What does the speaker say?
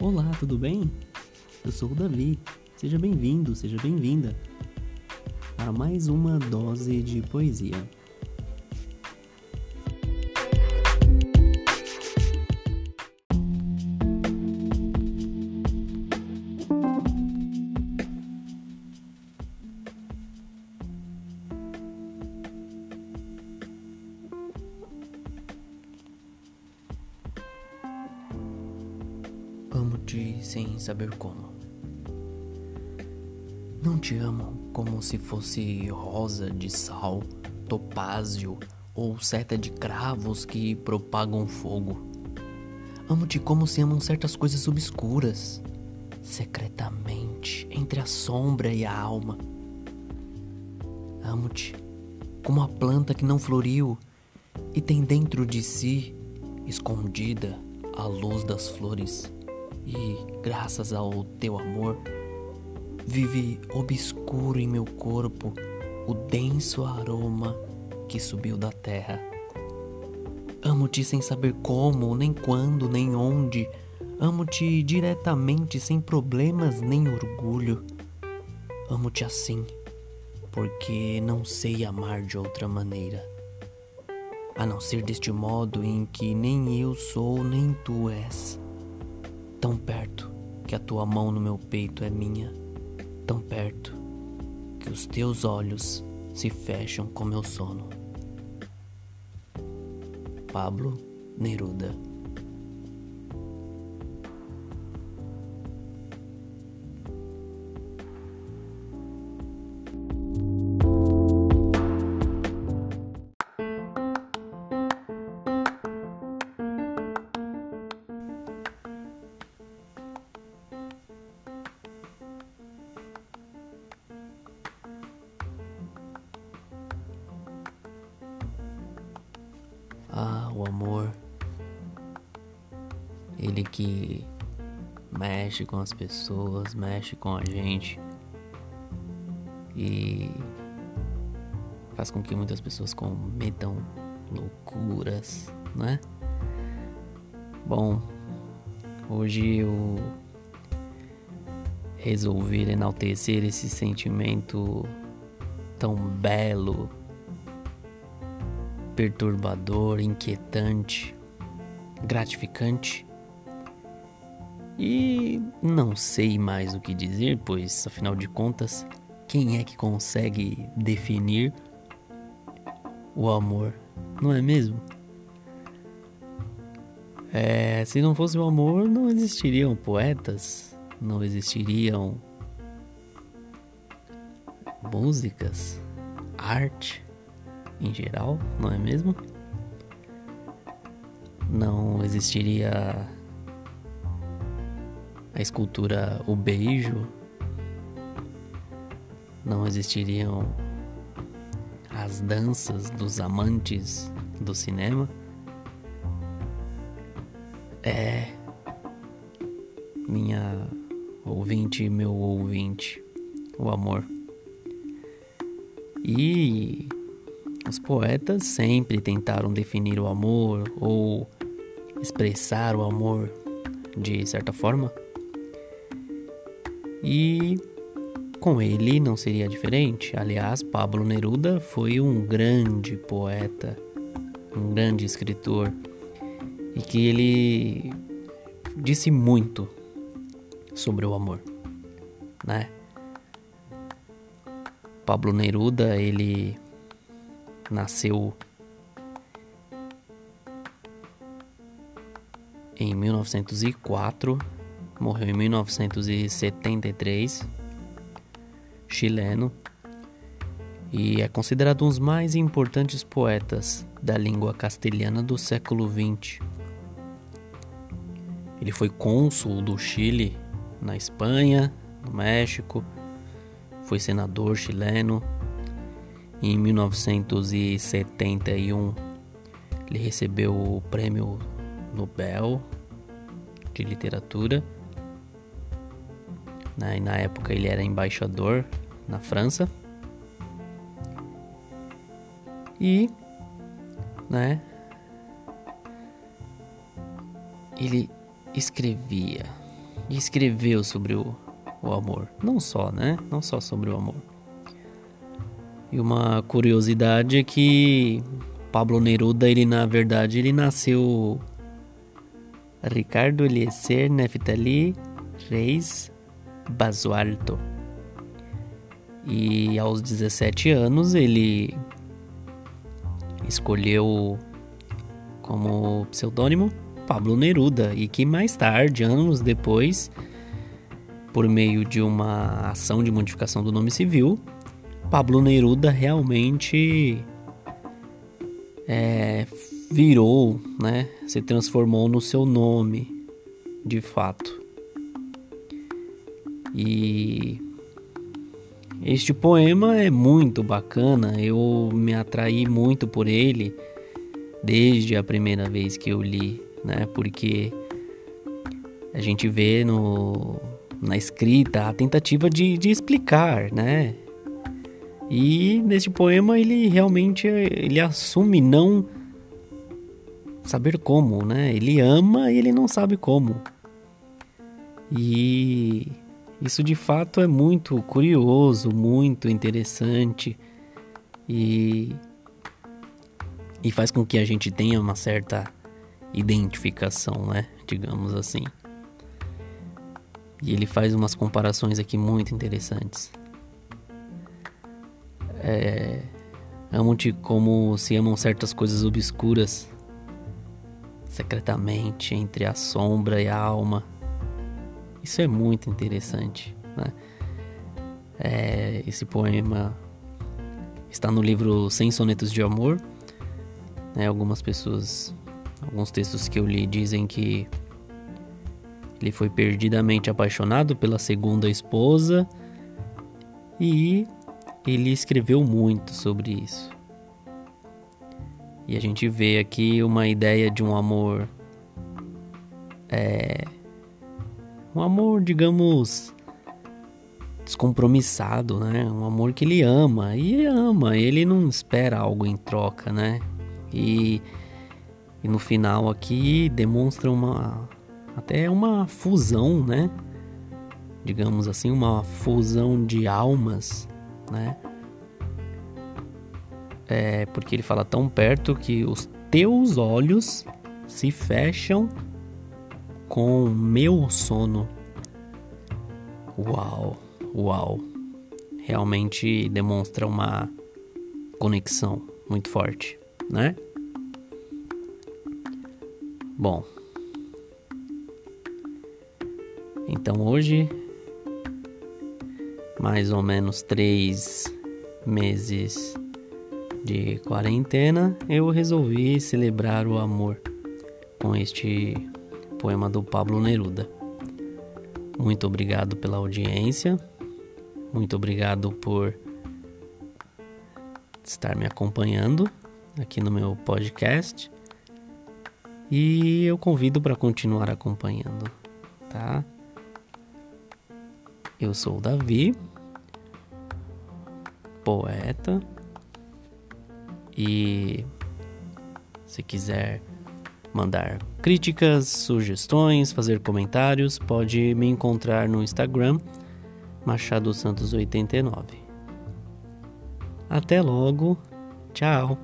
Olá, tudo bem? Eu sou o Davi. Seja bem-vindo, seja bem-vinda para mais uma dose de poesia. Amo-te sem saber como. Não te amo como se fosse rosa de sal, topázio ou seta de cravos que propagam fogo. Amo-te como se amam certas coisas obscuras, secretamente, entre a sombra e a alma. Amo-te como a planta que não floriu e tem dentro de si, escondida, a luz das flores e, graças ao teu amor, vive obscuro em meu corpo o denso aroma que subiu da terra. Amo-te sem saber como, nem quando, nem onde. Amo-te diretamente, sem problemas nem orgulho. Amo-te assim, porque não sei amar de outra maneira. A não ser deste modo em que nem eu sou, nem tu és tão perto que a tua mão no meu peito é minha, tão perto que os teus olhos se fecham com meu sono. Pablo Neruda o amor. Ele que mexe com as pessoas, mexe com a gente e faz com que muitas pessoas cometam loucuras, né? Bom, hoje eu resolvi enaltecer esse sentimento tão belo perturbador, inquietante, gratificante. E não sei mais o que dizer, pois afinal de contas, quem é que consegue definir o amor, não é mesmo? É, se não fosse o amor, não existiriam poetas, não existiriam músicas, arte em geral, não é mesmo? Não existiria a escultura O Beijo, não existiriam as danças dos amantes do cinema. É, minha ouvinte, meu ouvinte, o amor. E os poetas sempre tentaram definir o amor ou expressar o amor de certa forma. E com ele não seria diferente. Aliás, Pablo Neruda foi um grande poeta, um grande escritor e que ele disse muito sobre o amor, né? Pablo Neruda, ele nasceu em 1904, morreu em 1973, chileno, e é considerado um dos mais importantes poetas da língua castelhana do século XX. Ele foi cônsul do Chile na Espanha, no México, foi senador chileno em 1971, ele recebeu o Prêmio Nobel de Literatura. Né? Na época, ele era embaixador na França. E, né, ele escrevia escreveu sobre o, o amor. Não só, né? Não só sobre o amor. E uma curiosidade é que Pablo Neruda, ele na verdade, ele nasceu Ricardo Eliezer Neftali Reis Basualto. E aos 17 anos ele escolheu como pseudônimo Pablo Neruda e que mais tarde, anos depois, por meio de uma ação de modificação do nome civil, Pablo Neruda realmente é, virou, né, se transformou no seu nome, de fato. E este poema é muito bacana, eu me atraí muito por ele desde a primeira vez que eu li, né? Porque a gente vê no, na escrita a tentativa de, de explicar, né? E neste poema ele realmente ele assume não saber como, né? Ele ama e ele não sabe como. E isso de fato é muito curioso, muito interessante e, e faz com que a gente tenha uma certa identificação, né? Digamos assim. E ele faz umas comparações aqui muito interessantes. É, Amo-te como se amam certas coisas obscuras, secretamente entre a sombra e a alma isso é muito interessante. Né? É, esse poema está no livro Sem Sonetos de Amor. Né? Algumas pessoas, alguns textos que eu li dizem que ele foi perdidamente apaixonado pela segunda esposa e ele escreveu muito sobre isso. E a gente vê aqui uma ideia de um amor é, um amor, digamos, descompromissado, né? Um amor que ele ama e ama, ele não espera algo em troca, né? E, e no final aqui demonstra uma até uma fusão, né? Digamos assim, uma fusão de almas, né? É porque ele fala tão perto que os teus olhos se fecham com meu sono. Uau, uau. Realmente demonstra uma conexão muito forte, né? Bom. Então hoje, mais ou menos três meses de quarentena, eu resolvi celebrar o amor com este poema do Pablo Neruda. Muito obrigado pela audiência, muito obrigado por estar me acompanhando aqui no meu podcast e eu convido para continuar acompanhando, tá? Eu sou o Davi, poeta, e se quiser mandar críticas, sugestões, fazer comentários, pode me encontrar no Instagram Machado Santos 89. Até logo. Tchau.